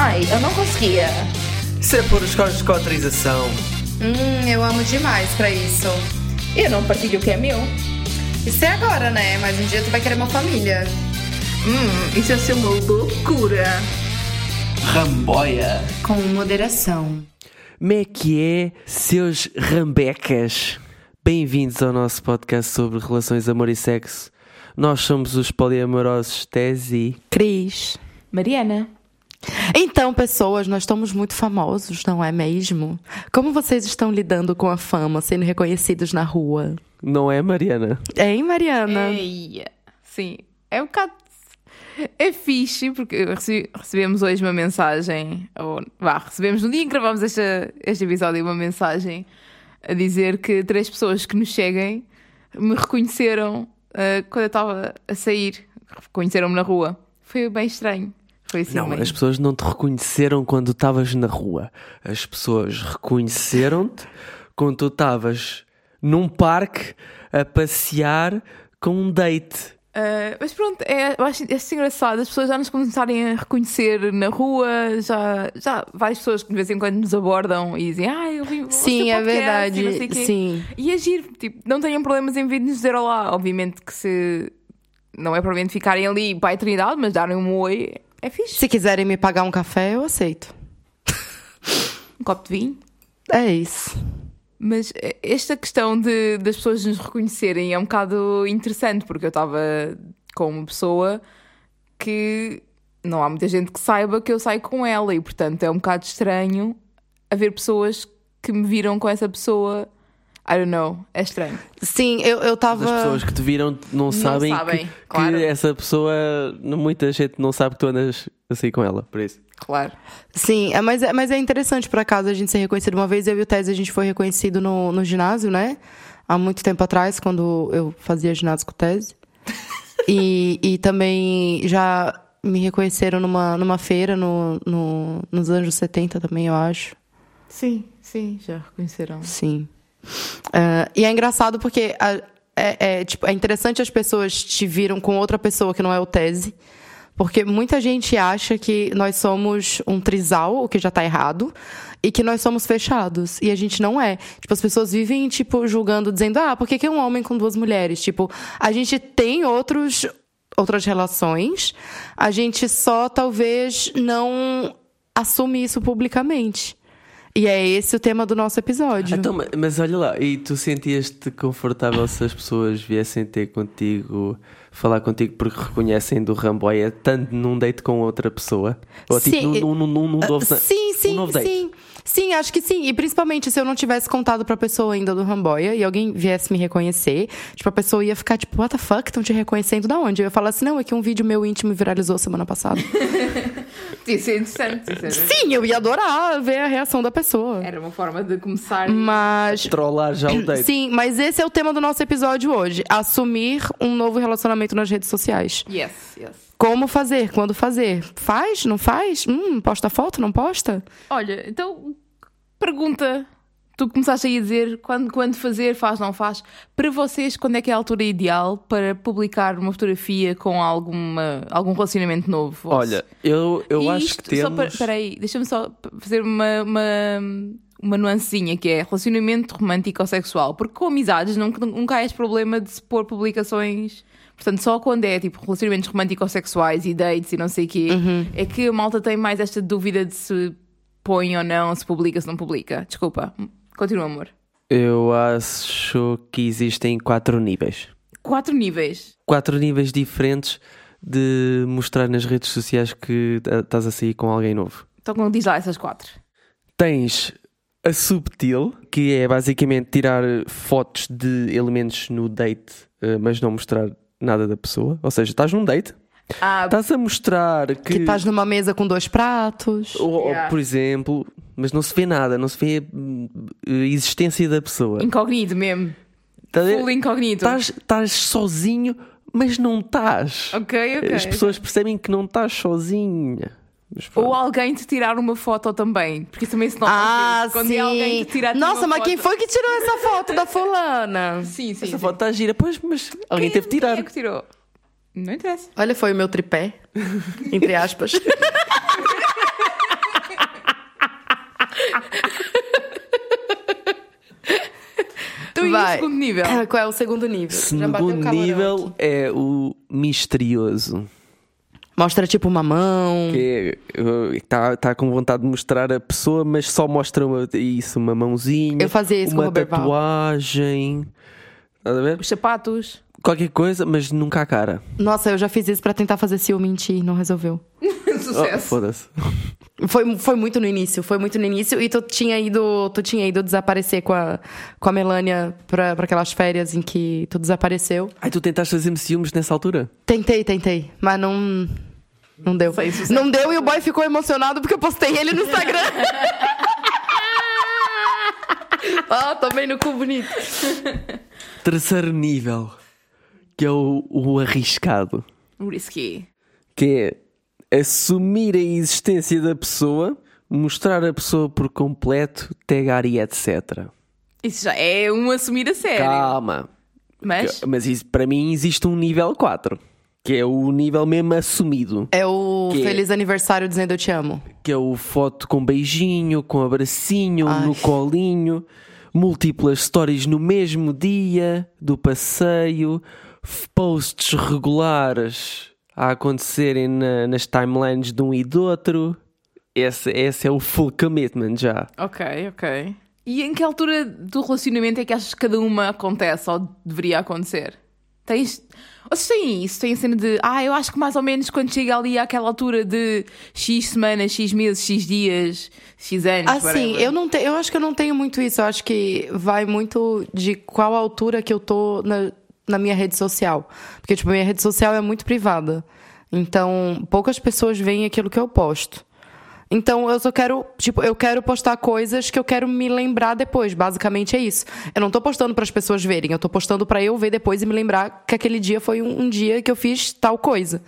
Ai, eu não conseguia. Isso é por escolas de cotrização. Hum, eu amo demais pra isso. E eu não partilho o que é meu. Isso é agora, né? Mas um dia tu vai querer uma família. Hum, isso ia ser uma loucura. Ramboia. Com moderação. Como é que é, seus rambecas? Bem-vindos ao nosso podcast sobre relações, amor e sexo. Nós somos os poliamorosos Tese. Cris. Mariana. Então, pessoas, nós estamos muito famosos, não é mesmo? Como vocês estão lidando com a fama, sendo reconhecidos na rua? Não é, Mariana? Hein, Mariana? Ei, sim, é um bocado. É fixe, porque recebemos hoje uma mensagem, ou vá, recebemos no dia em que gravamos este, este episódio uma mensagem a dizer que três pessoas que nos seguem me reconheceram ah, quando eu estava a sair. Reconheceram-me na rua. Foi bem estranho. Foi assim Não, as pessoas não te reconheceram quando estavas na rua. As pessoas reconheceram-te quando tu estavas num parque a passear com um date. Uh, mas pronto, é, eu acho, acho engraçado as pessoas já nos começarem a reconhecer na rua, já, já várias pessoas que de vez em quando nos abordam e dizem, ah, eu vi Sim, é podcast", verdade. e não sei o quê. Sim. E agir, tipo, não tenham problemas em vir nos dizer olá. Obviamente que se não é provavelmente ficarem ali para a eternidade, mas darem um oi, é fixe. Se quiserem me pagar um café, eu aceito. Um copo de vinho. É isso. Mas eh, esta questão de, das pessoas nos reconhecerem é um bocado interessante, porque eu estava com uma pessoa que não há muita gente que saiba que eu saio com ela, e portanto é um bocado estranho haver pessoas que me viram com essa pessoa. I don't know, é estranho. Sim, eu, eu As tava. pessoas que te viram não, sabem, sabem, que, claro. que essa pessoa, muita gente não sabe que tu andas assim com ela, por isso. Claro. Sim, é, mas, é, mas é interessante, por acaso, a gente ser reconhecido. Uma vez eu e o Tese, a gente foi reconhecido no, no ginásio, né? Há muito tempo atrás, quando eu fazia ginásio com o Tese. E, e também já me reconheceram numa, numa feira no, no, nos anos 70 também, eu acho. Sim, sim, já reconheceram. Sim. Ah, e é engraçado porque a- é, é, tipo, é interessante as pessoas te viram com outra pessoa que não é o Tese. Porque muita gente acha que nós somos um trisal, o que já tá errado, e que nós somos fechados. E a gente não é. Tipo, as pessoas vivem, tipo, julgando, dizendo, ah, por que, que é um homem com duas mulheres? Tipo, a gente tem outros, outras relações, a gente só talvez não assume isso publicamente. E é esse o tema do nosso episódio. Então, ma- mas olha lá, e tu sentias-te confortável se as pessoas viessem ter contigo, falar contigo porque reconhecem do Ramboia, tanto num date com outra pessoa? Ou tipo, Sim, num, num, num, num novo, Sim, sim, um novo date? sim. Sim, acho que sim. E principalmente se eu não tivesse contado pra pessoa ainda do Ramboia e alguém viesse me reconhecer, tipo, a pessoa ia ficar tipo, what the fuck, estão te reconhecendo da onde? Eu ia falar assim, não, é que um vídeo meu íntimo viralizou semana passada. Isso é interessante. Isso era, sim, eu ia adorar ver a reação da pessoa. era uma forma de começar. Mas. Trollar já o date. Sim, mas esse é o tema do nosso episódio hoje. Assumir um novo relacionamento nas redes sociais. Yes, yes. Como fazer? Quando fazer? Faz? Não faz? Hum, posta foto? Não posta? Olha, então pergunta. Tu começaste aí a dizer quando, quando fazer, faz, não faz. Para vocês, quando é que é a altura ideal para publicar uma fotografia com alguma, algum relacionamento novo? vosso? Olha, eu, eu E acho que Só temos... para, espera aí, deixa-me só fazer uma, uma, uma nuancezinha que é relacionamento romântico ou sexual. Porque com amizades nunca, nunca há esse problema de se pôr publicações. Portanto, só quando é tipo relacionamentos romântico-sexuais e dates e não sei o quê, Uhum. é que a malta tem mais esta dúvida de se põe ou não, se publica, se não publica. Desculpa. Continua, amor. Eu acho que existem quatro níveis. Quatro níveis. Quatro níveis diferentes de mostrar nas redes sociais que ah, estás a sair com alguém novo. Então diz lá essas quatro. Tens a subtil, que é basicamente tirar fotos de elementos no date, eh, mas não mostrar nada da pessoa. Ou seja, estás num date, Ah, estás a mostrar que. Que estás numa mesa com dois pratos. ou, ou, Yeah. por exemplo, mas não se vê nada, não se vê a existência da pessoa. incognito mesmo. Ver? Full incognito. Estás, estás sozinho, mas não estás. Ok, ok. As pessoas percebem que não estás sozinha. Ou alguém te tirar uma foto também. Porque também se não ah, quando é sim. alguém te tirar Nossa, mas foto... quem foi que tirou essa foto da fulana? Sim, sim. Essa sim. foto está gira, pois, mas alguém quem, teve que tirar. Quem é que tirou? Não interessa. Olha, foi o meu tripé, entre aspas. Tu Vai. e o segundo nível? Qual é o segundo nível? Segundo nível é o misterioso. Mostra tipo uma mão. Que está tá com vontade de mostrar a pessoa, mas só mostra uma, isso, uma mãozinha. Eu fazia isso com o Uma Robert Val. tatuagem. Estás a ver? Os sapatos. Qualquer coisa, mas nunca a cara. Nossa, eu já fiz isso pra tentar fazer ciúme em ti, não resolveu. Oh, Sucesso. Foda-se. Foi, foi muito no início, foi muito no início. E tu tinha ido, tu tinha ido desaparecer com a, com a Melânia pra, pra aquelas férias em que tu desapareceu. Ai, tu tentaste fazer-me ciúmes nessa altura? Tentei, tentei, mas não. Não deu. Não deu e o boy ficou emocionado porque eu postei ele no Instagram. Ah, tomei no cu bonito. Terceiro nível, que é o, o arriscado. Risky. Que é assumir a existência da pessoa, mostrar a pessoa por completo, tagar e etc. Isso já é um assumir a sério. Calma. Mas. Mas isso, para mim existe um nível 4. Que é o nível mesmo assumido. É o Que- feliz aniversário dizendo eu te amo. Que é o foto com beijinho, com abracinho, Ai. no colinho, múltiplas stories no mesmo dia do passeio, posts regulares a acontecerem na- nas timelines de um e do outro. Esse, esse é o full commitment já. Ok, ok. E em que altura do relacionamento é que achas que cada uma acontece ou deveria acontecer? Tens. Vocês têm isso? Têm a cena de. Ah, eu acho que mais ou menos quando chega ali àquela altura de X semanas, X meses, X dias, X anos. Assim, whatever. eu não tenho, eu acho que eu não tenho muito isso. Eu acho que vai muito de qual altura que eu tô na, na minha rede social. Porque, tipo, a minha rede social é muito privada. Então, poucas pessoas veem aquilo que eu posto. Então, eu só quero, tipo, eu quero postar coisas que eu quero me lembrar depois. Basicamente é isso. Eu não tô postando para as pessoas verem, eu tô postando para eu ver depois e me lembrar que aquele dia foi um, um dia que eu fiz tal coisa.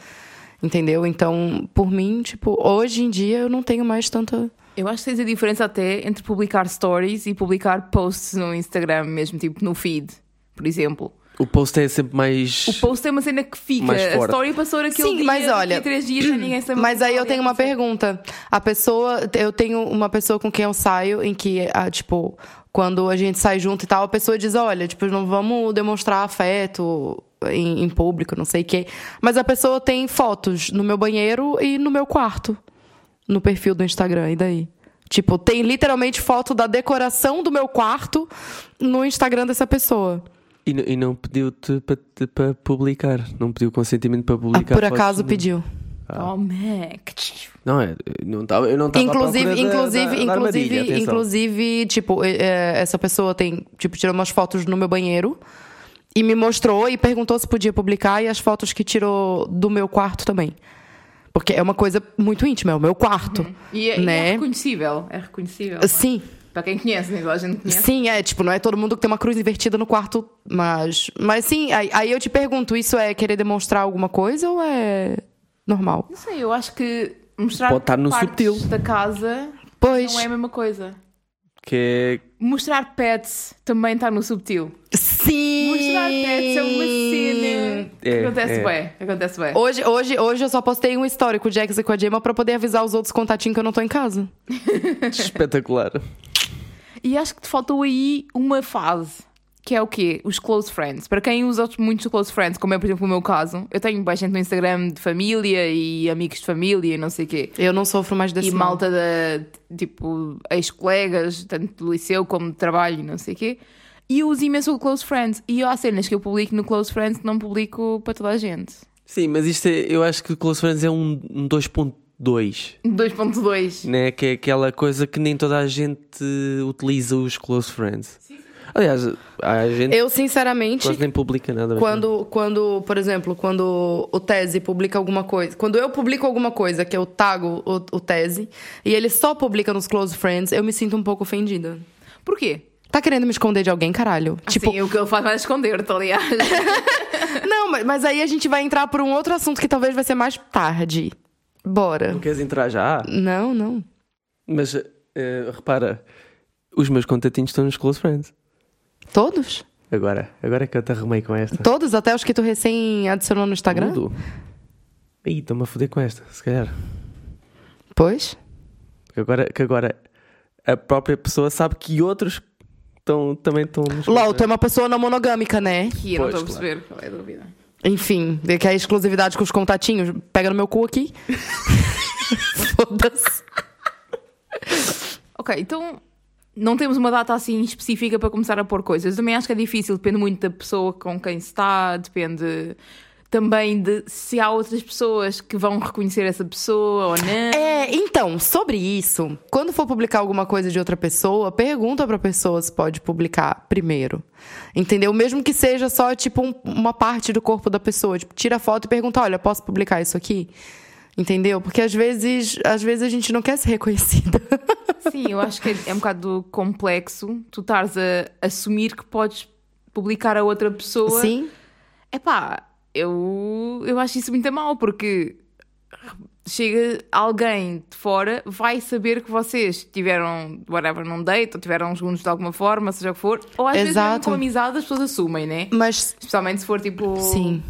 Entendeu? Então, por mim, tipo, hoje em dia eu não tenho mais tanta Eu acho que tens a diferença até entre publicar stories e publicar posts no Instagram, mesmo tipo no feed, por exemplo. O post é sempre mais. O post é uma cena que fica. Mais A story passou aquele Sim, dia, mas olha, três dias ninguém sabe Mas aí eu qual é tenho uma pergunta. A pessoa, eu tenho uma pessoa com quem eu saio, em que, ah, tipo, quando a gente sai junto e tal, a pessoa diz: olha, tipo, não vamos demonstrar afeto em, em público, não sei o quê. Mas a pessoa tem fotos no meu banheiro e no meu quarto, no perfil do Instagram, e daí? Tipo, tem literalmente foto da decoração do meu quarto no Instagram dessa pessoa. E, não- e não pediu-te para publicar. Não pediu consentimento para Ah, publicar. por fotos acaso pediu. Oh, Mac. Não, é, não tava, eu não estava Inclusive, inclusive, da, inclusive, armadilha, atenção. inclusive, tipo, eh, essa pessoa tem, tipo, tirou umas fotos no meu banheiro e me mostrou e perguntou se podia publicar e as fotos que tirou do meu quarto também. Porque é uma coisa muito íntima, é o meu quarto. E, é- e né? é reconhecível. É reconhecível. é? Para quem conhece, nem toda a gente conhece. sim, é, tipo, não é todo mundo que tem uma cruz invertida no quarto, mas, mas sim, aí, aí eu te pergunto, isso é querer demonstrar alguma coisa ou é normal? Não sei, eu acho que mostrar Pode estar no subtil. da casa Pois, não é a mesma coisa. Que Mostrar pets também está no subtil. sim! Mostrar pets é uma cena É, acontece é. bem. Acontece bem. Hoje, hoje, hoje eu só postei um histórico de Jax e com a Gemma pra poder avisar os outros contatinhos que eu não tô em casa. é espetacular. E acho que te faltou aí uma fase. Que é o quê? Os close friends. Para quem usa muitos close friends, como é por exemplo o meu caso, eu tenho bem gente no Instagram de família e amigos de família e não sei o quê. Eu não sofro mais desse e mal. malta da tipo ex-colegas, tanto do liceu como de trabalho e não sei o quê. E eu uso imenso o Close Friends. E há cenas que eu publico no Close Friends que não publico para toda a gente. Sim, mas isto é, eu acho que o Close Friends é um, um 2.2, 2.2. né? Que é aquela coisa que nem toda a gente utiliza os Close Friends. Aliás, a gente Eu, sinceramente, quase nem publica nada. quando, quando, por exemplo, quando o Tese publica alguma coisa, quando eu publico alguma coisa que eu tago o, o Tese e ele só publica nos close friends, eu me sinto um pouco ofendida. Por quê? Tá querendo me esconder de alguém, caralho? Tipo, o que ele faz vai esconder-te, aliás. não, mas, mas aí a gente vai entrar por um outro assunto que talvez vai ser mais tarde. Bora. Não queres entrar já? Não, não. Mas eh, repara, os meus contatinhos estão nos Close Friends. Todos? Agora, agora é que eu te arrumei com esta. Todos? Até os que tu recém adicionou no Instagram? Tudo. Ih, estou-me a foder com esta, se calhar. Pois. Que agora, que agora a própria pessoa sabe que outros estão, também estão. nos- LOL, tu é uma pessoa não monogâmica, né? Que eu não Pois, estou a perceber qual é a dúvida. Enfim, que é a exclusividade com os contatinhos. Pega no meu cu aqui. Foda-se. Ok, então não temos uma data assim específica para começar a pôr coisas. Também acho que é difícil, depende muito da pessoa com quem se está, depende também de se há outras pessoas que vão reconhecer essa pessoa ou não. É, então, sobre isso, quando for publicar alguma coisa de outra pessoa, pergunta pra pessoa se pode publicar primeiro. Entendeu? Mesmo que seja só, tipo, um- uma parte do corpo da pessoa. Tipo, tira a foto e pergunta, olha, posso publicar isso aqui? Entendeu? Porque às vezes, às vezes a gente não quer ser reconhecida. Sim, eu acho que é, é um bocado complexo tu estares a assumir que podes publicar a outra pessoa. Sim. Epá, eu, eu acho isso muito mal, porque chega alguém de fora, vai saber que vocês tiveram, whatever, num date, ou tiveram juntos de alguma forma, seja o que for, ou às vezes mesmo Exato. com amizade as pessoas assumem, né? Mas, Especialmente se for tipo sim.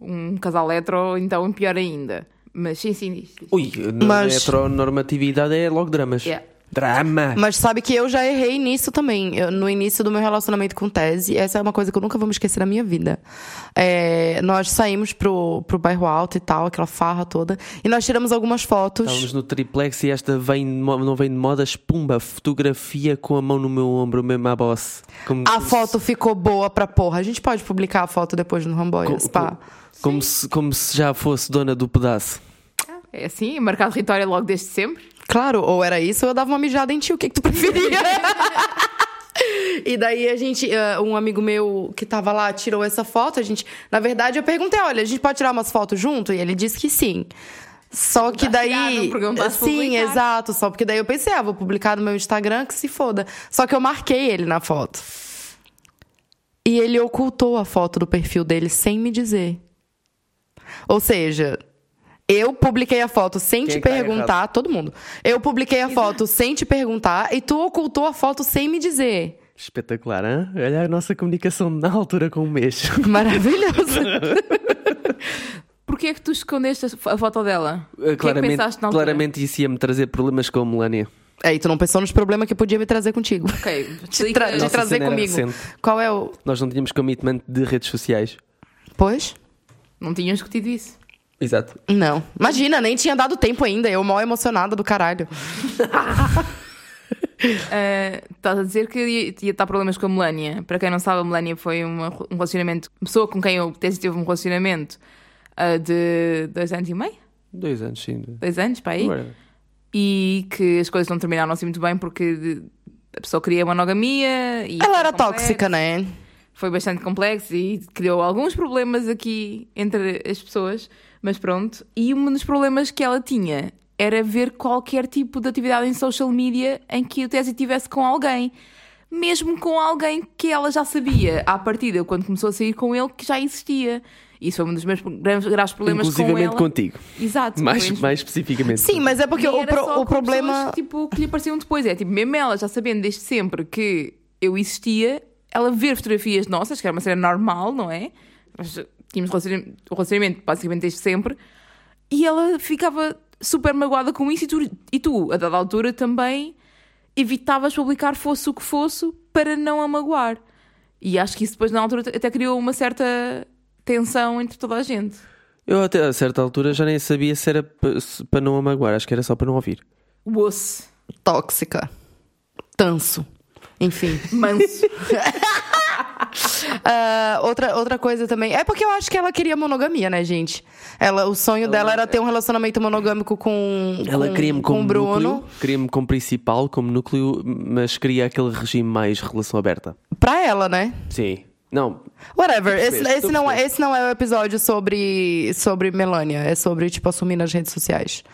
um casal hetero, então pior ainda. Mas sim, sim, diz. diz. Ui, na Mas- heteronormatividade é logo dramas. Yeah. Drama! Mas sabe que eu já errei nisso também. Eu- no início do meu relacionamento com Tese, essa é uma coisa que eu nunca vou me esquecer na minha vida. É, nós saímos pro, pro bairro alto e tal, aquela farra toda, e nós tiramos algumas fotos. Estávamos no triplex e esta vem não vem de modas, pumba, fotografia com a mão no meu ombro, mesmo à boss. Como, A foto ficou boa pra porra. A gente pode publicar a foto depois no Ramboias, Co- pá. como, se, como se já fosse dona do pedaço. É assim, marcado território logo desde sempre. Claro, ou era isso ou eu dava uma mijada em ti. O que, que tu preferia? e daí a gente, eh, um amigo meu que tava lá tirou essa foto. A gente, na verdade, eu perguntei: olha, a gente pode tirar umas fotos junto? E ele disse que sim. Só que daí. Sim, exato. Só porque daí eu pensei, ah, vou publicar no meu Instagram, que se foda. Só que eu marquei ele na foto. E ele ocultou a foto do perfil dele sem me dizer. Ou seja, eu publiquei a foto sem Quem te tá perguntar, todo mundo. Eu publiquei a foto sem te perguntar e tu ocultou a foto sem me dizer. Espetacular, hein? Olha a nossa comunicação na altura com um mês. Maravilhoso. Porquê é que tu escondeste a fo- a foto dela? O que é que claramente, claramente isso ia-me trazer problemas com a Melania. É, e tu não pensou nos problemas que podia me trazer contigo. Ok, De, explica- tra- Nossa trazer comigo. Qual é o. Nós não tínhamos commitment de redes sociais. Pois? Não tinham discutido isso. Exato. Não. Imagina, nem tinha dado tempo ainda. Eu mal emocionada do caralho. Uh, estás a dizer que ia, ia estar problemas com a Melania. Para quem não sabe, a Melania foi uma- um relacionamento, uma pessoa com quem eu teve um relacionamento uh, de dois anos e meio? Dois anos, sim. Dois anos, para aí. Agora, E que as coisas não terminaram assim muito bem porque a pessoa queria monogamia. E Ela era complexo. tóxica, né? Foi bastante complexo e criou alguns problemas aqui entre as pessoas, mas pronto. E um dos problemas que ela tinha era ver qualquer tipo de atividade em social media em que o Tese estivesse com alguém. Mesmo com alguém que ela já sabia à partida, quando começou a sair com ele, que já existia. Isso foi um dos meus graves, graves problemas com ela. contigo. Exato. Mais, mais especificamente. Sim, mas é porque o, pro- o com problema. pessoas que, tipo, que lhe apareciam depois. É tipo, mesmo ela, já sabendo desde sempre que eu existia, ela ver fotografias nossas, que era uma cena normal, não é? Nós tínhamos relacionamento, o relacionamento basicamente desde sempre, e ela ficava super magoada com isso, e tu, e tu, a dada altura, também evitavas publicar fosse o que fosse para não a magoar. E acho que isso depois, na altura, até criou uma certa tensão entre toda a gente. Eu até a certa altura já nem sabia se era para não a magoar, acho que era só para não ouvir. Osse, Tóxica. Tanso. Enfim. manso. Ah, outra, outra coisa também. É porque eu acho que ela queria monogamia, né, gente? Ela, o sonho dela era ter um relacionamento monogâmico com. Ela com, queria-me com como o Bruno. núcleo, queria-me como principal, como núcleo, mas queria aquele regime mais relação aberta. Pra ela, né? Sim. Não, Whatever. Esse, esse não, é- esse não é o episódio sobre, sobre Melania. É sobre, tipo, assumir nas redes sociais.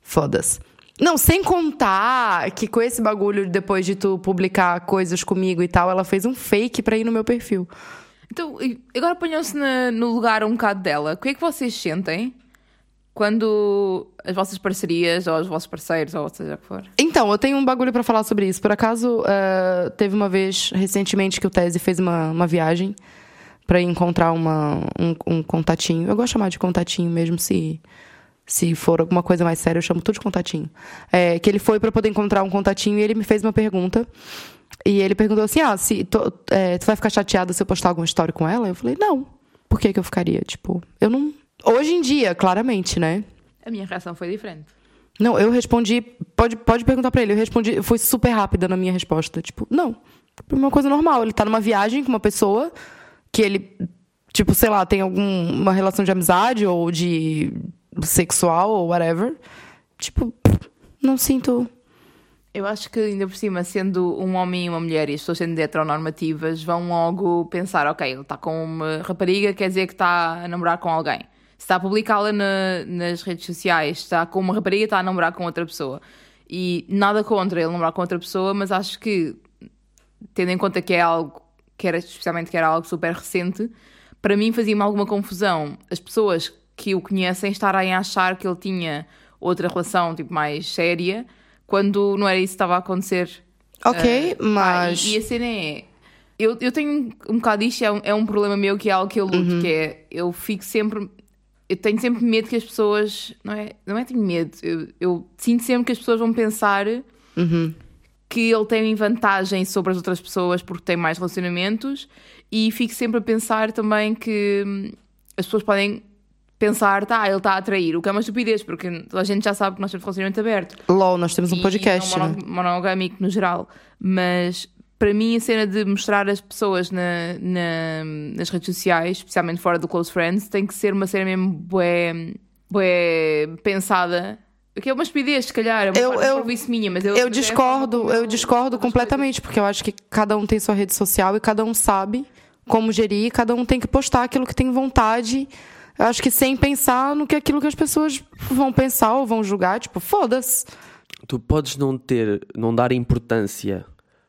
Foda-se. Não, sem contar que com esse bagulho, depois de tu publicar coisas comigo e tal, ela fez um fake pra ir no meu perfil. Então, agora ponham-se no lugar um bocado dela. O que é que vocês sentem quando as vossas parcerias, ou os vossos parceiros, ou seja o que for, Então, eu tenho um bagulho pra falar sobre isso. Por acaso, eh, teve uma vez recentemente que o Tese fez uma, uma viagem pra encontrar uma, um, um contatinho. Eu gosto de chamar de contatinho mesmo se se for alguma coisa mais séria, eu chamo tudo de contatinho. É, que ele foi pra poder encontrar um contatinho e ele me fez uma pergunta E ele perguntou assim: ah, se tu, é, tu vai ficar chateada se eu postar alguma história com ela? Eu falei, não. Por que, que eu ficaria? Tipo, eu não. Hoje em dia, claramente, né? A minha reação foi diferente. Não, eu respondi. Pode, pode perguntar pra ele. Eu respondi. Fui super rápida na minha resposta. Tipo, não. Uma coisa normal. Ele tá numa viagem com uma pessoa que ele, tipo, sei lá, tem alguma relação de amizade ou de sexual ou whatever. Tipo, não sinto. Eu acho que ainda por cima, sendo um homem e uma mulher e as pessoas sendo heteronormativas, vão logo pensar, ok, ele está com uma rapariga, quer dizer que está a namorar com alguém. Se está a publicá-la na, nas redes sociais, está com uma rapariga, está a namorar com outra pessoa. E nada contra ele namorar com outra pessoa, mas acho que, tendo em conta que é algo, que era, especialmente que era algo super recente, para mim fazia-me alguma confusão as pessoas que o conhecem estarem a achar que ele tinha outra relação, tipo, mais séria, quando não era isso que estava a acontecer. Ok, Ah, mas. e, e a cena é. Eu, eu tenho um bocado disto, é um, é um problema meu que é algo que eu luto, Uhum. que é eu fico sempre. Eu tenho sempre medo que as pessoas. Não é, não é tenho medo, eu, eu sinto sempre que as pessoas vão pensar Uhum. que ele tem vantagem sobre as outras pessoas porque tem mais relacionamentos e fico sempre a pensar também que hum, as pessoas podem pensar, tá, ele está a atrair, o que é uma estupidez, porque a gente já sabe que nós temos relacionamento aberto. LOL, nós temos um E podcast, não né? mono- monogâmico no geral. Mas para mim a cena de mostrar as pessoas na, na- nas redes sociais, especialmente fora do Close Friends, tem que ser uma cena mesmo bué, bué pensada. O que é uma estupidez, se calhar, é uma Eu- eu- minha, mas eu, Eu é discordo, como eu discordo completamente, porque eu acho que cada um tem sua rede social e cada um sabe como gerir, e cada um tem que postar aquilo que tem vontade. Acho que sem pensar no que aquilo que as pessoas vão pensar ou vão julgar, tipo, foda-se. Tu podes não ter, não dar importância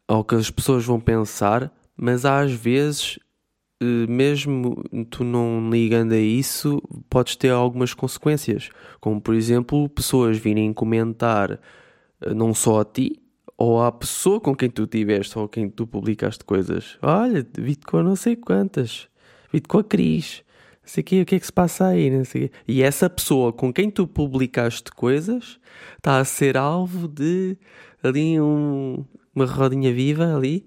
ao que as pessoas vão pensar, mas às vezes, eh, mesmo tu não ligando a isso, podes ter algumas consequências. Como, por exemplo, pessoas virem comentar eh, não só a ti, ou à pessoa com quem tu tiveste, ou quem tu publicaste coisas. Olha, vi-te com não sei quantas, vi-te com a Cris. Sei o quê, o que é que se passa aí, não sei quê. E essa pessoa com quem tu publicaste coisas está a ser alvo de ali um- uma rodinha viva ali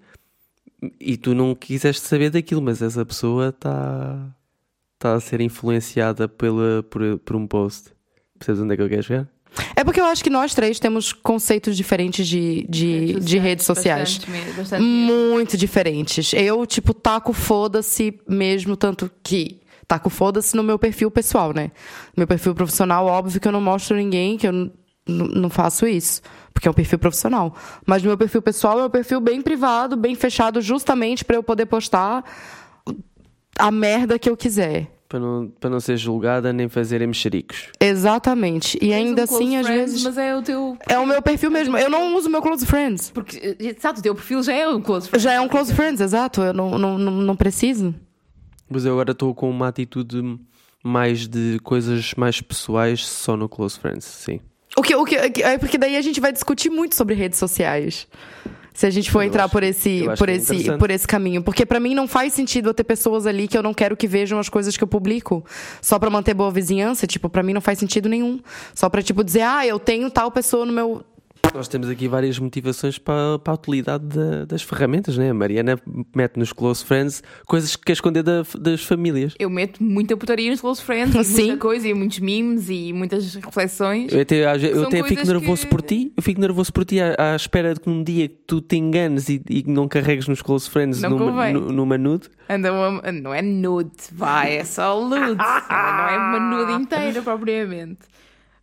e tu não quiseste saber daquilo, mas essa pessoa está está a ser influenciada pela, por, por um post. Percebes onde é que eu quero chegar? É porque eu acho que nós três temos conceitos diferentes de, de, de redes sociais. Bastante, bastante. Muito diferentes. Eu, tipo, taco foda-se mesmo, tanto que taco foda-se no meu perfil pessoal, né? Meu perfil profissional, óbvio que eu não mostro ninguém, que eu não faço isso. Porque é um perfil profissional. Mas meu perfil pessoal é um perfil bem privado, bem fechado, justamente pra eu poder postar a merda que eu quiser. Para não, para não ser julgada nem fazerem mexericos. Exatamente. E Tens ainda um close assim, às friends, vezes. Mas é o teu. É o meu perfil mesmo. Eu não uso meu close friends. Porque, exato, o teu perfil já é um close friend. Já é um close friends, exato. Eu não, não, não, não preciso. Mas eu agora estou com uma atitude mais de coisas mais pessoais só no Close Friends, sim. O que, o que, é porque daí a gente vai discutir muito sobre redes sociais. Se a gente for Eu entrar acho- por esse, por é esse, interessante. por esse caminho, porque pra mim não faz sentido eu ter pessoas ali que eu não quero que vejam as coisas que eu publico, só pra manter boa vizinhança, tipo, pra mim não faz sentido nenhum. Só pra tipo dizer, ah, eu tenho tal pessoa no meu Nós temos aqui várias motivações para, para a utilidade da- das ferramentas, né? A Mariana mete nos Close Friends coisas que quer esconder da- das famílias. Eu meto muita putaria nos close friends, e Sim. muita coisa, e muitos memes e muitas reflexões. Eu até, eu até fico nervoso que- por ti, eu fico nervoso por ti à, à espera de que um dia que tu te enganes e, e não carregues nos Close Friends Não numa, numa nude. Anda uma- não é nude, vai, é só nude. não é uma nude inteira propriamente.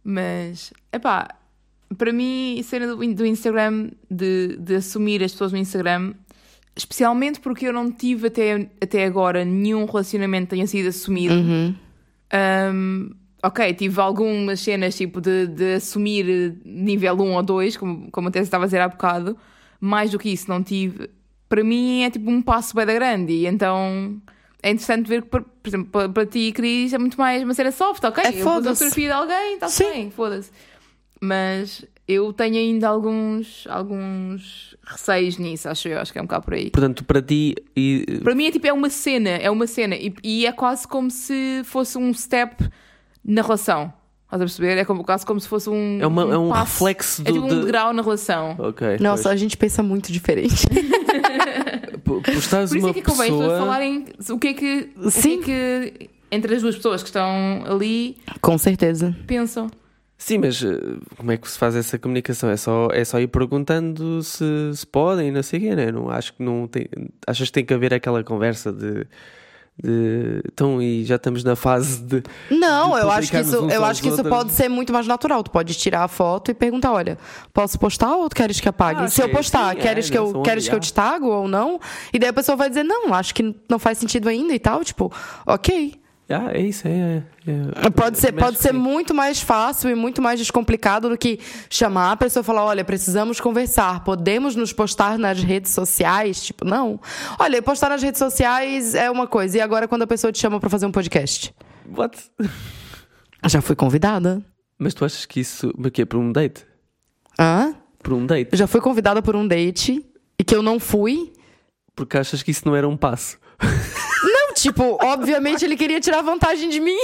Mas, epá, para mim, a cena do, do Instagram, de, de assumir as pessoas no Instagram, especialmente porque eu não tive até, até agora nenhum relacionamento que tenha sido assumido. Um, ok, tive algumas cenas tipo de, de assumir nível 1 ou 2, como, como até estava a dizer há bocado. Mais do que isso, não tive. Para mim é tipo um passo bem da grande. E então é interessante ver que, por, por exemplo, para, para ti, Cris, é muito mais uma cena soft, ok? É, eu foda-se. fotografia de alguém, está bem, foda-se. Mas eu tenho ainda alguns, alguns receios nisso, acho eu, acho que é um bocado por aí. Portanto, para ti, e, Para mim é tipo, é uma cena, é uma cena. E, e é quase como se fosse um step na relação. Estás a perceber? É como, quase como se fosse um. É uma- é um passo. reflexo É tipo do- um de- degrau na relação. ok. Nossa, pois. a gente pensa muito diferente. po- postares Por isso uma é que convém as pessoas pessoa. falarem o que é que, o que, Sim. é que entre as duas pessoas que estão ali Com certeza. pensam. Sim, mas eh, como é que se faz essa comunicação? É só, é só ir perguntando se, se podem, não sei o quê, né? Não, acho que não tem. Achas que tem que haver aquela conversa de. de então, e já estamos na fase de. Não, de eu acho que isso, eu acho que isso outros. pode ser muito mais natural. Tu pode tirar a foto e perguntar, olha, posso postar ou tu queres que apague? Ah, Se eu postar, sim, queres é, que eu queres que eu te tago ou não? E daí a pessoa vai dizer, não, acho que não faz sentido ainda e tal, tipo, OK. Ah, é isso, é. é, é. Pode ser, pode ser muito mais fácil e muito mais descomplicado do que chamar a pessoa e falar: olha, precisamos conversar, podemos nos postar nas redes sociais? Tipo, não. Olha, postar nas redes sociais é uma coisa, e agora quando a pessoa te chama pra fazer um podcast? What? Já fui convidada. Mas tu achas que isso. Que é por um date? Hã? Por um date? Já fui convidada por um date e que eu não fui. Porque achas que isso não era um passo? Tipo, obviamente ele queria tirar vantagem de mim.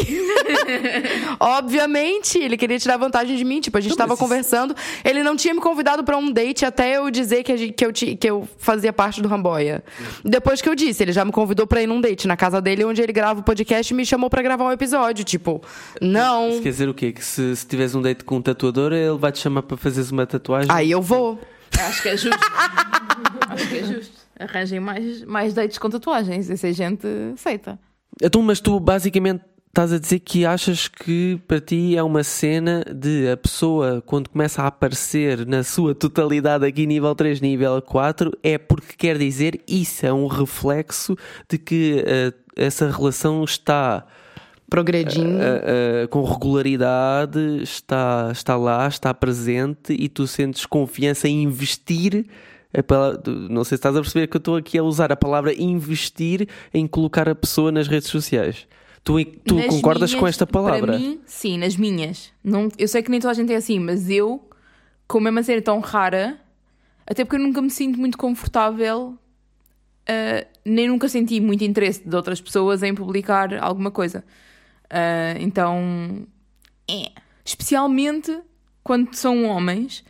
obviamente, ele queria tirar vantagem de mim. Tipo, a gente Não, tava mas isso- conversando. Ele não tinha me convidado pra um date até eu dizer que, a gente- que, eu, que eu fazia parte do Ramboia. Depois que eu disse, ele já me convidou pra ir num date na casa dele, onde ele grava o podcast e me chamou pra gravar um episódio. Tipo, não. Isso quer dizer o quê? Que se, se tiveres um date com um tatuador, ele vai te chamar para fazeres uma tatuagem? Aí eu vou. Acho que é justo. Acho que é justo. Arranjem mais, mais dates com tatuagens. Essa gente aceita. Então, mas tu basicamente estás a dizer que achas que para ti é uma cena de a pessoa, quando começa a aparecer na sua totalidade aqui nível 3, nível 4, é porque quer dizer isso, é um reflexo de que eh, essa relação está Progredindo. eh, eh, com regularidade, está, está lá, está presente e tu sentes confiança em investir. A pala- Não sei se estás a perceber que eu estou aqui a usar a palavra investir em colocar a pessoa nas redes sociais. Tu, tu Nas concordas com minhas- esta palavra? Para mim, sim, nas minhas. Não, eu sei que nem toda a gente é assim, mas eu, como é uma cena tão rara, até porque eu nunca me sinto muito confortável, ah, nem nunca senti muito interesse de outras pessoas em publicar alguma coisa. Ah, então, é. Especialmente quando são homens,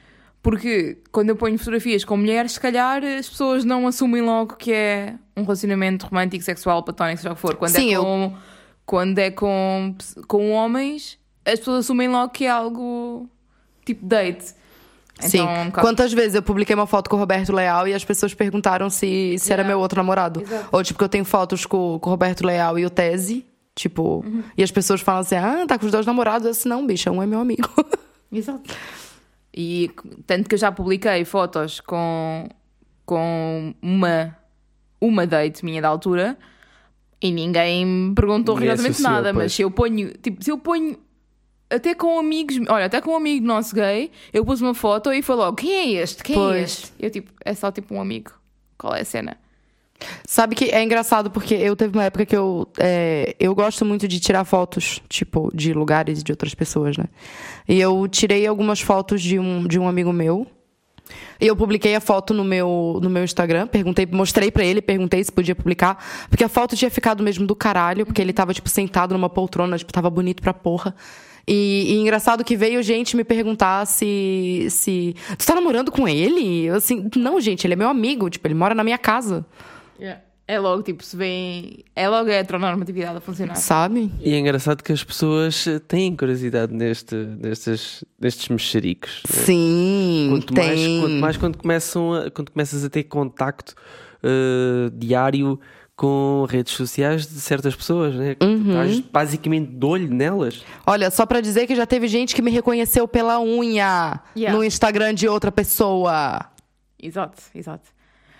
porque quando eu ponho fotografias com mulheres, se calhar as pessoas não assumem logo que é um relacionamento romântico, sexual, platónico, seja o que for. Quando Sim, é eu- com, quando é com, com homens, as pessoas assumem logo que é algo tipo date. Sim. Então, é um Quantas vezes eu publiquei uma foto com o Roberto Leal e as pessoas perguntaram se, se era Yeah. meu outro namorado. Exato. Ou tipo, que eu tenho fotos com, com o Roberto Leal e o Tese. Tipo, Uhum. e as pessoas falam assim: ah, tá com os dois namorados. Eu disse, não, bicha, um é meu amigo. Exato. E tanto que eu já publiquei fotos com, com uma, uma date minha da altura e ninguém me perguntou Ninguém rigorosamente nada, pois. mas se eu ponho, tipo, se eu ponho até com amigos, olha, até com um amigo nosso gay, eu pus uma foto e falou: quem é este? Quem é Pois. este? Eu tipo, é só tipo um amigo. Qual é a cena? Sabe que é engraçado porque eu teve uma época que eu. é, eu gosto muito de tirar fotos, tipo, de lugares e de outras pessoas, né? E eu tirei algumas fotos de um, de um amigo meu. E eu publiquei a foto no meu, no meu Instagram, perguntei, mostrei pra ele, perguntei se podia publicar, porque a foto tinha ficado mesmo do caralho, porque ele tava, tipo, sentado numa poltrona, tipo, tava bonito pra porra. E, e engraçado que veio gente me perguntar se, se. Tu tá namorando com ele? Eu assim, não, gente, ele é meu amigo, tipo, ele mora na minha casa, É logo, tipo, se vem. É logo a heteronormatividade a funcionar. sabe? E é engraçado que as pessoas têm curiosidade neste, nestes, nestes mexericos. né? Sim, Quanto tem. mais, quanto mais quando, começam a- quando começas a ter contacto eh, diário com redes sociais de certas pessoas, né? Uhum. Estás basicamente de olho nelas. Olha, só pra dizer que já teve gente que me reconheceu pela unha Yeah. no Instagram de outra pessoa. Exato, exato.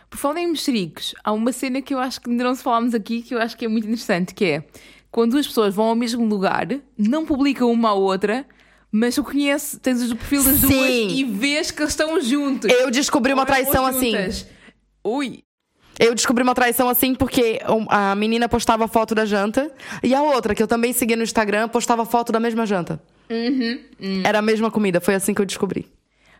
Por falar em mexericos, há uma cena que eu acho que ainda não se falámos aqui que eu acho que é muito interessante, que é quando duas pessoas vão ao mesmo lugar, não publicam uma à outra, mas tu conheces, tens o perfil das duas Sim. e vês que eles estão juntos. Eu descobri uma traição assim. Ui, Eu descobri uma traição assim porque a menina postava foto da janta e a outra, que eu também seguia no Instagram, postava foto da mesma janta. Uhum, Era a mesma comida, foi assim que eu descobri.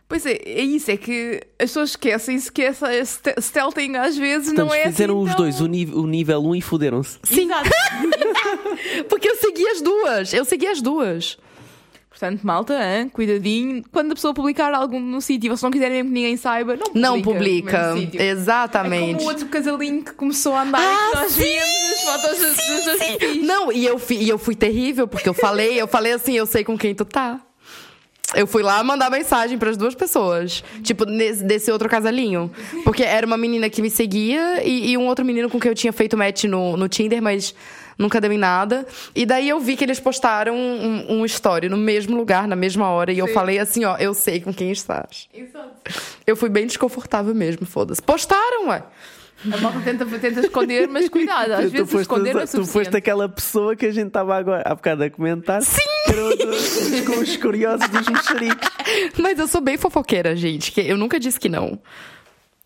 Pois é, é isso, é que as pessoas esquecem-se que essa ste- stealthing às vezes Portanto, não é fizeram assim os tão- dois, o, ni- o nível 1 e fuderam-se. Sim. Exato. Porque eu segui as duas, eu segui as duas. Portanto, malta, hein? cuidadinho. Quando a pessoa publicar algo no sítio e vocês não quiserem mesmo que ninguém saiba, não publica. Não publica. sítio. É Exatamente. como o outro casalinho que começou a andar Ah, e que nós sim, víamos as fotos dos- dos dois perfis. Não, e eu, fi- e eu fui terrível, porque eu falei, eu falei assim, eu sei com quem tu tá. Eu fui lá mandar mensagem pras duas pessoas. Tipo, nesse, desse outro casalinho. Porque era uma menina que me seguia e, e um outro menino com quem eu tinha feito match no, no Tinder, mas nunca deu em nada. E daí eu vi que eles postaram um, um story no mesmo lugar, na mesma hora. E eu Sim. falei assim, ó, eu sei com quem estás. Exato. Eu fui bem desconfortável mesmo, foda-se. Postaram, ué. A malta tenta, tenta esconder, mas cuidado, às Tu vezes foste, esconder não é tu foste suficiente. aquela pessoa que a gente estava agora há bocado a comentar. Sim! Dos- com os curiosos dos mexericos. Mas eu sou bem fofoqueira, gente. Que eu nunca disse que não.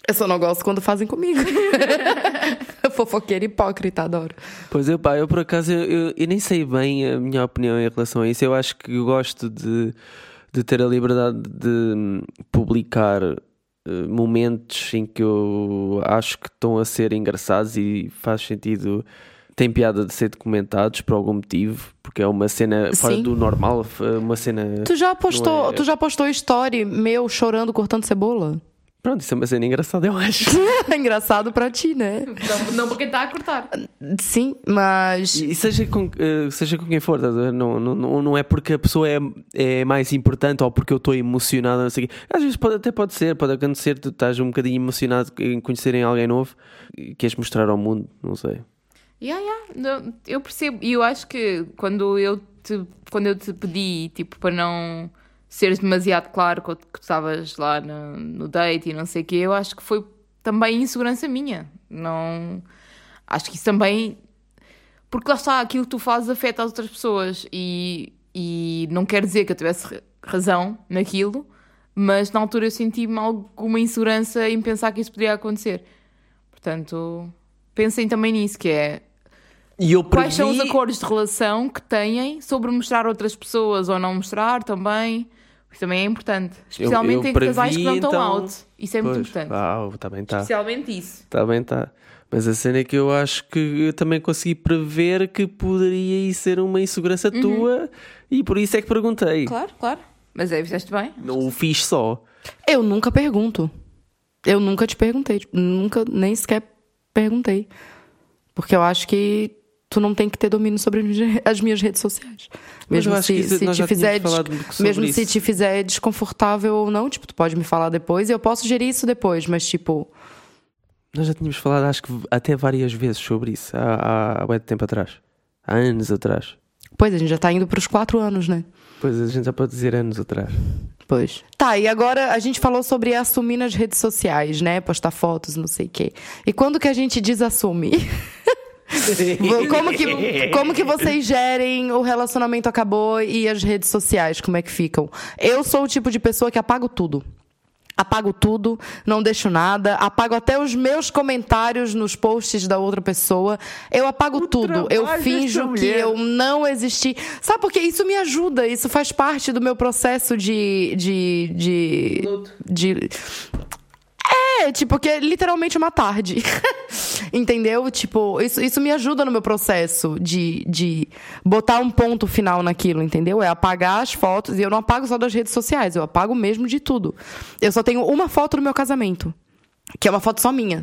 Eu só não gosto quando fazem comigo. fofoqueira hipócrita, adoro. Pois eu, pá, eu por acaso eu, eu- eu nem sei bem a minha opinião em relação a isso. Eu acho que eu gosto de, de ter a liberdade de hum, publicar momentos em que eu acho que estão a ser engraçados e faz sentido. Tem piada de ser documentados por algum motivo, porque é uma cena fora Sim. do normal, uma cena. Tu já postou, é- tu já postou story meu chorando cortando cebola? Pronto, isso é uma cena engraçada, eu acho. É engraçado pra ti, né? Não, não para quem está a cortar. Sim, mas E seja com, eh, seja com quem for, ver? não, não, não não é porque a pessoa é, é mais importante ou porque eu estou emocionado, não sei o quê. Às vezes pode, até pode ser, pode acontecer, tu estás um bocadinho emocionado em conhecerem alguém novo e queres mostrar ao mundo, não sei. Yeah, yeah. Eu percebo. E eu acho que quando eu te, quando eu te pedi, tipo, para não seres demasiado claro que tu estavas lá no, no date e não sei o quê, eu acho que foi também insegurança minha. Não... Acho que isso também... Porque lá está, aquilo que tu fazes afeta as outras pessoas e, e não quer dizer que eu tivesse ra- razão naquilo, mas na altura eu senti-me alguma insegurança em pensar que isso podia acontecer. Portanto, pensem também nisso, que é eu Quais são os previ- acordos de relação que têm sobre mostrar outras pessoas ou não mostrar também? Isso também é importante. Especialmente eu em casais que não estão então- out. Isso é muito Pois, importante. Ah, está bem, está. Especialmente isso. Está bem, está. Mas a cena é que eu acho que eu também consegui prever que poderia ir ser uma insegurança tua e por isso é que perguntei. Claro, claro. Mas é, fizeste bem. Não o fiz só. eu nunca pergunto. Eu nunca te perguntei, tipo, nunca nem sequer perguntei. Porque eu acho que tu não tem que ter domínio sobre as minhas- as minhas redes sociais. Mesmo se, se te fizer des- mesmo se isso. te fizer desconfortável ou não, tipo, tu pode me falar depois e eu posso gerir isso depois, mas tipo, Nós já tínhamos falado, acho que até várias vezes sobre isso, há, há, de tempo atrás. Há anos atrás. pois a gente já tá indo pros quatro anos, né? Pois a gente já pode dizer anos atrás. Pois. Tá, e agora a gente falou sobre assumir nas redes sociais, né? Postar fotos, não sei o quê. E quando que a gente desassume? como, que, como que vocês gerem o relacionamento acabou e as redes sociais, como é que ficam? Eu sou o tipo de pessoa que apago tudo. Apago tudo, não deixo nada, apago até os meus comentários nos posts da outra pessoa. Eu apago tudo. Eu finjo que mulher. eu não existi. Sabe por quê? Isso me ajuda, isso faz parte do meu processo de. de. de. de é, tipo, que é literalmente uma tarde. Entendeu? Tipo, isso, isso me ajuda no meu processo de, de botar um ponto final naquilo, entendeu? É apagar as fotos. E eu não apago só das redes sociais, eu apago mesmo de tudo. Eu só tenho uma foto do meu casamento, que é uma foto só minha.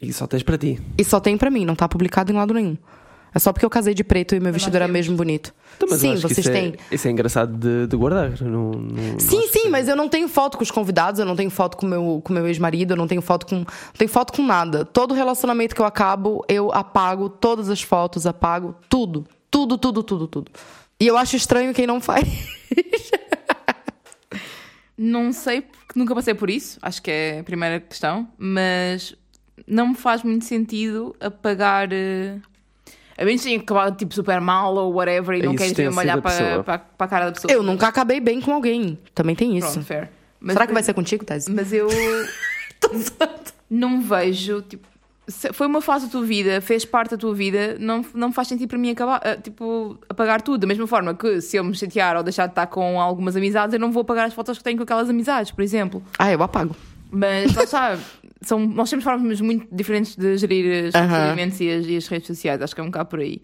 E só tens para ti. E só tem pra mim, não tá publicado em lado nenhum. É só porque eu casei de preto e meu vestido era mesmo bonito. Então, mas eu sim, vocês isso têm. É, isso é engraçado de, de guardar. Não, não- Sim, não sim, mas eu não tenho foto com os convidados, eu não tenho foto com meu, com meu ex-marido, eu não tenho foto com. Não tenho foto com nada. Todo relacionamento que eu acabo, eu apago todas as fotos, apago tudo. Tudo, tudo, tudo, tudo. E eu acho estranho quem não faz. Não sei, porque nunca passei por isso. Acho que é a primeira questão. Mas não me faz muito sentido apagar. eh, A menos que tenha acabado tipo super mal ou whatever e A não queres mesmo olhar para, para, para a cara da pessoa. Eu nunca acabei bem com alguém. Também tem isso. Pronto, fair. Mas, Será que vai ser contigo, Tese? Mas eu não vejo, tipo, foi uma fase da tua vida, fez parte da tua vida, não, não faz sentido para mim acabar, ah, tipo, apagar tudo. Da mesma forma que se eu me chatear ou deixar de estar com algumas amizades, eu não vou apagar as fotos que tenho com aquelas amizades, por exemplo. Ah, eu apago. Mas lá está, são, nós temos formas muito diferentes de gerir os Aham. relacionamentos e, as, e as redes sociais, acho que é um bocado por aí.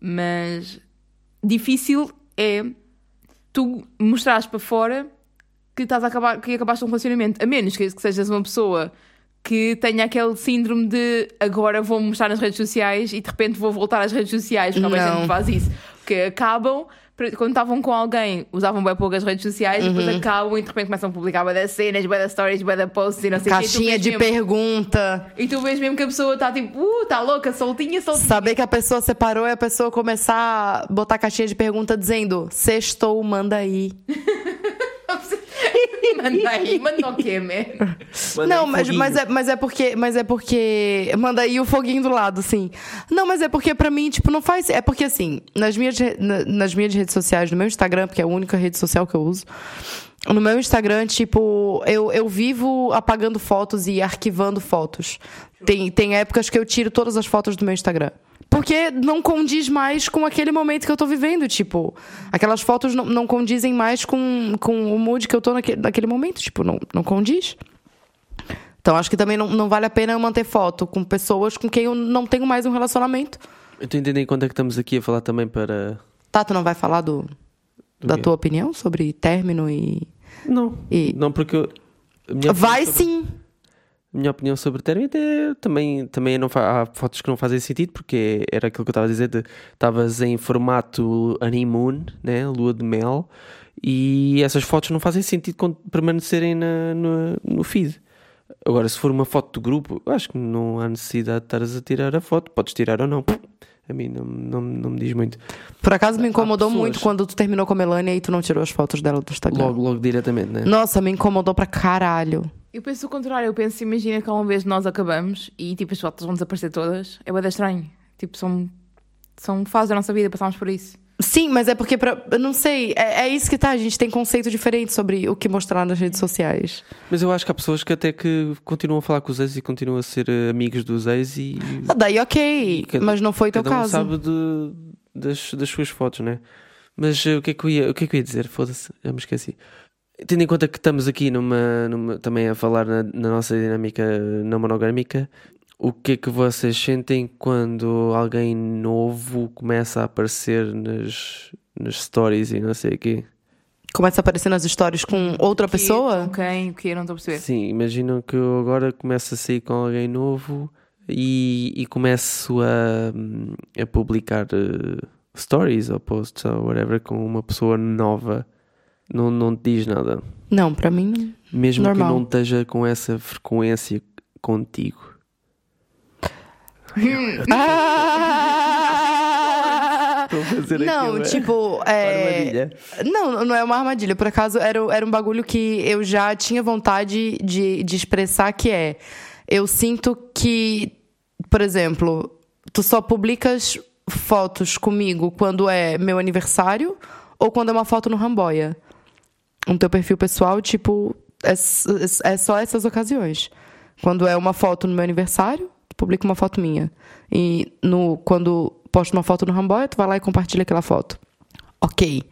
Mas difícil é tu mostrares para fora que, estás a acabar, que acabaste um relacionamento. A menos que, que sejas uma pessoa que tenha aquele síndrome de agora vou mostrar nas redes sociais e de repente vou voltar às redes sociais, porque a gente faz isso. Porque acabam, quando estavam com alguém, usavam bem pouco as redes sociais e Uhum. depois acabam e de repente começam a publicar bué das cenas, bué das stories, bué da posts e não sei o. E Caixinha de mesmo- pergunta. E tu vês mesmo que a pessoa está tipo, uh, está louca, soltinha, soltinha. Saber que a pessoa separou e a pessoa começar a botar caixinha de pergunta dizendo: Sextou, manda aí. Manda aí, manda o quê, man? Manda não, aí mas, foguinho. mas, é, mas é porque. Mas é porque. Manda aí o foguinho do lado, sim. Não, mas é porque pra mim, tipo, não faz. É porque assim, nas minhas, na- nas minhas redes sociais, no meu Instagram, porque é a única rede social que eu uso. No meu Instagram, tipo, eu, eu vivo apagando fotos e arquivando fotos. Tem, tem épocas que eu tiro todas as fotos do meu Instagram. Porque não condiz mais com aquele momento que eu tô vivendo. Tipo, aquelas fotos não, não condizem mais com, com o mood que eu tô naquele, naquele momento. Tipo, não, não condiz. Então acho que também não, não vale a pena eu manter foto com pessoas com quem eu não tenho mais um relacionamento. Eu estou entendendo quando é que estamos aqui a falar também para. Tá, tu não vai falar do, da quê? tua opinião sobre término e. Não. E- Não, porque. eu- Vai sobre- sim! Minha opinião sobre término é, também, também não há fotos que não fazem sentido, porque era aquilo que eu estava a dizer: estavas em formato honeymoon, né? lua de mel, e essas fotos não fazem sentido permanecerem na, no, no feed. Agora, se for uma foto do grupo, acho que não há necessidade de estares a tirar a foto, podes tirar ou não. A mim não, não, não me diz muito. Por acaso me incomodou pessoas- muito quando tu terminou com a Melania e tu não tirou as fotos dela do Instagram. Logo, logo diretamente, né? Nossa, me incomodou pra caralho. Eu penso o contrário, eu penso, imagina que uma vez nós acabamos e tipo as fotos vão desaparecer todas, é bem estranho. Tipo, são, são fases da nossa vida, passámos por isso. Sim, mas é porque, pra, eu não sei, é, é isso que tá, a gente tem conceito diferente sobre o que mostrar nas redes sociais. Mas eu acho que há pessoas que até que continuam a falar com os ex e continuam a ser eh, amigos dos ex e, Ah, daí ok, cada- mas não foi o teu cada um caso. sabe de- das, das suas fotos, né? Mas eh, o que é que eu ia, o que é que eu ia dizer? Foda-se, eu me esqueci. Tendo em conta que estamos aqui numa, numa- também a falar na, na nossa dinâmica não monogâmica, o que é que vocês sentem quando alguém novo começa a aparecer nas, nas stories e não sei o quê? Começa a aparecer nas stories com outra Que- pessoa? Com quem? O que? Não estou a perceber. Sim, imaginam que eu agora começo a sair com alguém novo e, e começo a, a publicar eh, stories ou posts ou whatever com uma pessoa nova. Não, não te diz nada. Não, pra mim não. Mesmo Normal. que não esteja com essa frequência contigo. Ah! Fazer Não, é? tipo, é... Não, não é uma armadilha. Por acaso, era, era um bagulho que eu já tinha vontade de, de expressar, que é... Eu sinto que, por exemplo, tu só publicas fotos comigo quando é meu aniversário ou quando é uma foto no Ramboia. No teu perfil pessoal, tipo, é, s- é só essas ocasiões. Quando é uma foto no meu aniversário, tu publica uma foto minha. E no, quando posto uma foto no Ramboia, tu vai lá e compartilha aquela foto. Ok.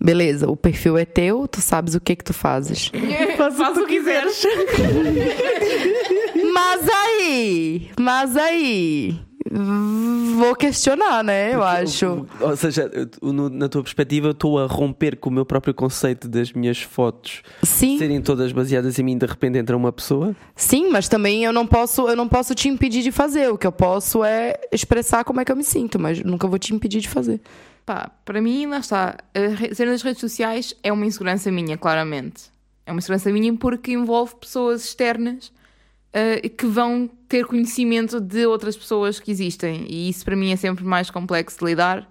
Beleza, o perfil é teu, tu sabes o que que tu fazes. Faz o que quiseres. Mas aí, mas aí, vou questionar, né? Eu acho. Ou seja, eu- no- na tua perspectiva, eu estou a romper com o meu próprio conceito das minhas fotos Sim, serem todas baseadas em mim, de repente entra uma pessoa. sim, mas também eu não posso, eu não posso te impedir de fazer. O que eu posso é expressar como é que eu me sinto, mas nunca vou te impedir de fazer. Pá, para mim, lá está. Ser nas redes sociais é uma insegurança minha, claramente. É uma insegurança minha porque envolve pessoas externas eh, que vão ter conhecimento de outras pessoas que existem. E isso para mim é sempre mais complexo de lidar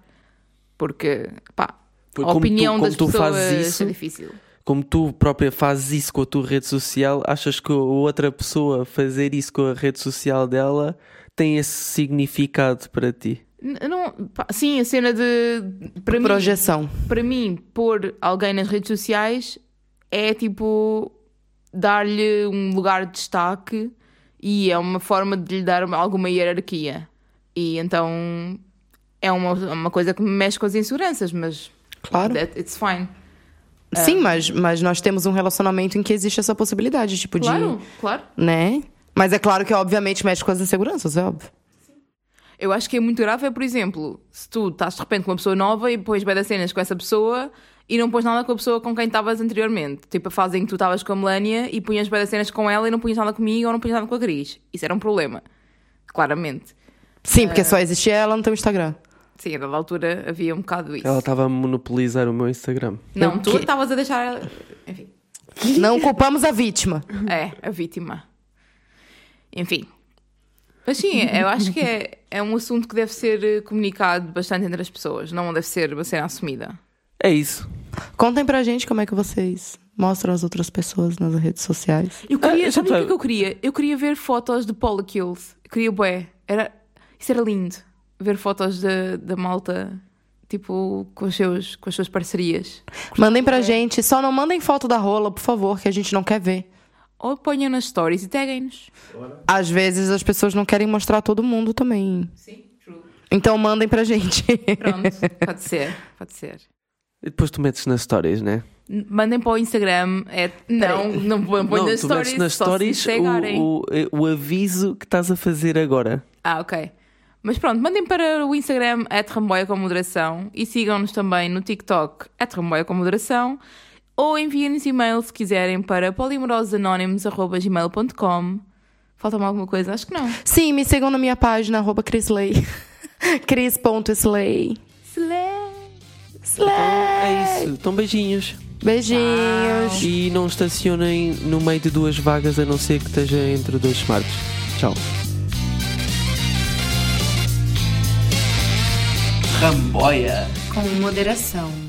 porque, pá, Porque a tu- opinião como das tu pessoas fazes isso- é difícil. Como tu própria fazes isso com a tua rede social, achas que outra pessoa fazer isso com a rede social dela tem esse significado para ti? Não, pá, sim, a cena de. Para mim, Projeção. para mim, pôr alguém nas redes sociais é tipo dar-lhe um lugar de destaque e é uma forma de lhe dar alguma hierarquia. E então é uma, uma coisa que me mexe com as inseguranças, mas Claro. that, it's fine. Sim, mas, mas nós temos um relacionamento em que existe essa possibilidade, tipo, Claro, de. claro. Né? Mas é claro que, obviamente, mexe com as inseguranças, é óbvio. Eu acho que é muito grave, é, por exemplo, se tu estás de repente com uma pessoa nova e depois vai dar cenas com essa pessoa e não pôs nada com a pessoa com quem estavas anteriormente. Tipo a fase em que tu estavas com a Melania e punhas bem cenas com ela e não punhas nada comigo ou não punhas nada com a Cris. Isso era um problema. Claramente. Sim, porque só existia ela no teu Instagram. Sim, a dada altura havia um bocado isso. Ela estava a monopolizar o meu Instagram. Não, tu estavas a deixar. Enfim. Não culpamos a vítima. É, a vítima. Enfim. Mas sim, eu acho que é, é um assunto que deve ser eh, comunicado bastante entre as pessoas. Não deve ser uma cena assumida. É isso. Contem pra gente como é que vocês mostram as outras pessoas nas redes sociais. Eu queria, Ah, sabe o que sabe- é que eu queria? Eu queria ver fotos de Polycills. Eu queria bué. Era, isso era lindo. Ver fotos da, da malta, tipo, com, os seus, com as suas parcerias. Mandem pra gente, só não mandem foto da rola, por favor, que a gente não quer ver. Ou ponham nas stories e taguem-nos. Às vezes as pessoas não querem mostrar todo mundo também. Sim, true. Então mandem pra gente. Pronto, pode ser, pode ser. E depois tu metes nas stories, né? Mandem para o Instagram. É, não, não não, nas tu stories. metes nas só se stories tagarem. o, o, o aviso que estás a fazer agora. Ah, ok. Mas pronto, mandem para o Instagram Ramboia com moderação e sigam-nos também no TikTok Ramboia com moderação ou enviem-nos e-mail se quiserem para polimorosanónimos.gmail.com Falta-me alguma coisa? Acho que não. Sim, me sigam na minha página, arroba Crisley. Cris.slay. Slay. É isso. Então beijinhos. Beijinhos. E não estacionem no meio de duas vagas a não ser que esteja entre dois smarts. Tchau. Ramboia. Com moderação.